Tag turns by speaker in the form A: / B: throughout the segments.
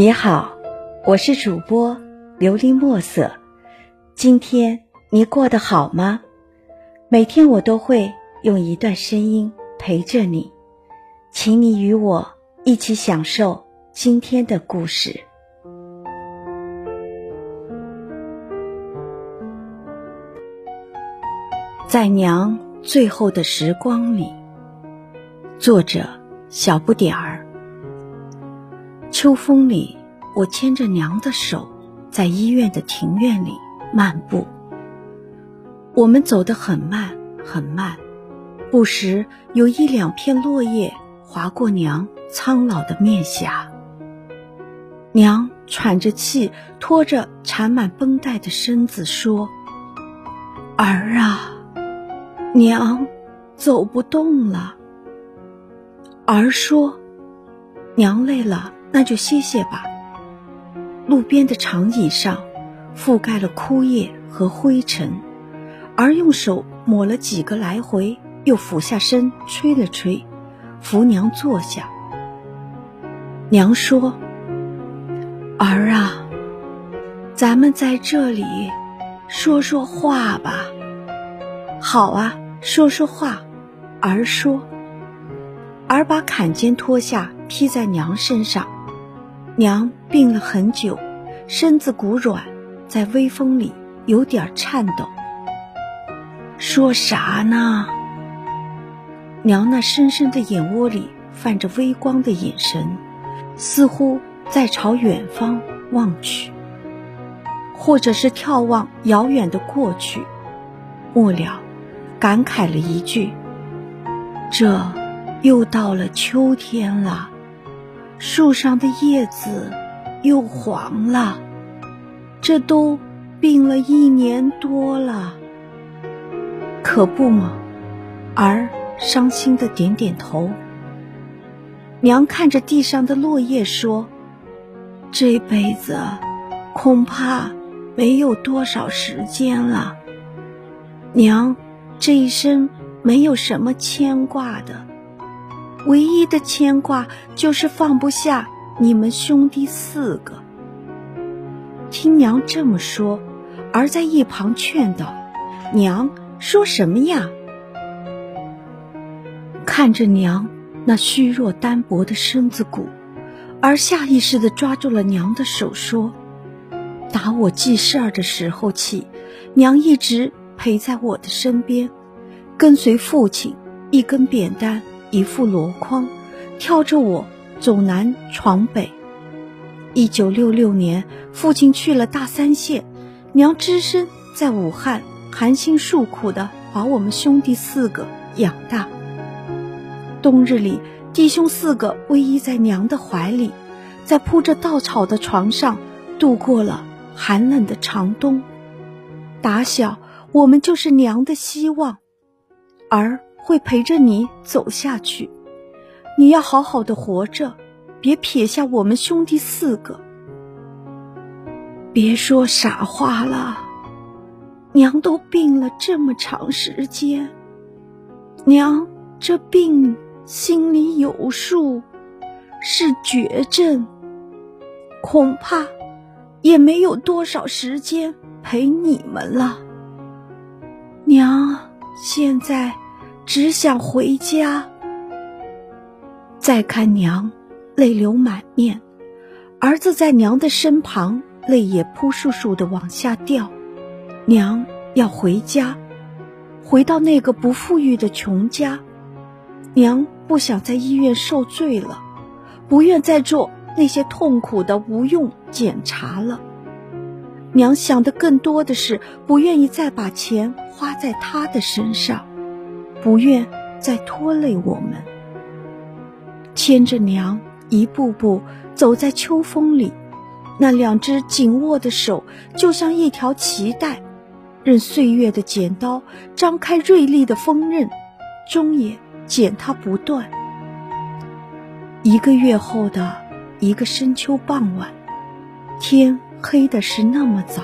A: 你好，我是主播琉璃墨色。今天你过得好吗？每天我都会用一段声音陪着你，请你与我一起享受今天的故事。在娘最后的时光里，作者小不点儿。秋风里，我牵着娘的手，在医院的庭院里漫步。我们走得很慢，很慢，不时有一两片落叶划过娘苍老的面颊。娘喘着气，拖着缠满绷带的身子说：“儿啊，娘走不动了。”儿说：“娘累了。”那就歇歇吧。路边的长椅上，覆盖了枯叶和灰尘，而用手抹了几个来回，又俯下身吹了吹，扶娘坐下。娘说：“儿啊，咱们在这里说说话吧。”好啊，说说话。儿说：“儿把坎肩脱下，披在娘身上。”娘病了很久，身子骨软，在微风里有点颤抖。说啥呢？娘那深深的眼窝里泛着微光的眼神，似乎在朝远方望去，或者是眺望遥远的过去。末了，感慨了一句：“这又到了秋天了。”树上的叶子又黄了，这都病了一年多了，可不嘛？儿伤心的点点头。娘看着地上的落叶说：“这辈子恐怕没有多少时间了。娘这一生没有什么牵挂的。”唯一的牵挂就是放不下你们兄弟四个。听娘这么说，儿在一旁劝道：“娘说什么呀？”看着娘那虚弱单薄的身子骨，儿下意识地抓住了娘的手，说：“打我记事儿的时候起，娘一直陪在我的身边，跟随父亲，一根扁担。”一副箩筐，挑着我走南闯北。一九六六年，父亲去了大三线，娘只身在武汉，含辛茹苦的把我们兄弟四个养大。冬日里，弟兄四个偎依在娘的怀里，在铺着稻草的床上度过了寒冷的长冬。打小，我们就是娘的希望，而。会陪着你走下去，你要好好的活着，别撇下我们兄弟四个。别说傻话了，娘都病了这么长时间，娘这病心里有数，是绝症，恐怕也没有多少时间陪你们了。娘现在。只想回家。再看娘，泪流满面；儿子在娘的身旁，泪也扑簌簌的往下掉。娘要回家，回到那个不富裕的穷家。娘不想在医院受罪了，不愿再做那些痛苦的无用检查了。娘想的更多的是，不愿意再把钱花在他的身上。不愿再拖累我们，牵着娘一步步走在秋风里，那两只紧握的手就像一条脐带，任岁月的剪刀张开锐利的锋刃，终也剪它不断。一个月后的一个深秋傍晚，天黑的是那么早，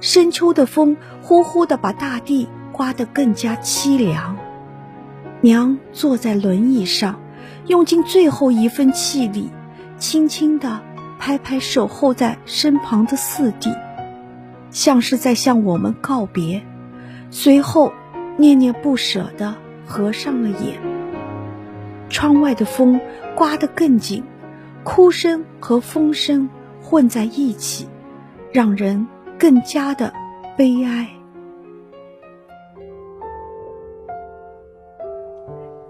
A: 深秋的风呼呼的把大地。刮得更加凄凉。娘坐在轮椅上，用尽最后一份气力，轻轻地拍拍守候在身旁的四弟，像是在向我们告别，随后念念不舍地合上了眼。窗外的风刮得更紧，哭声和风声混在一起，让人更加的悲哀。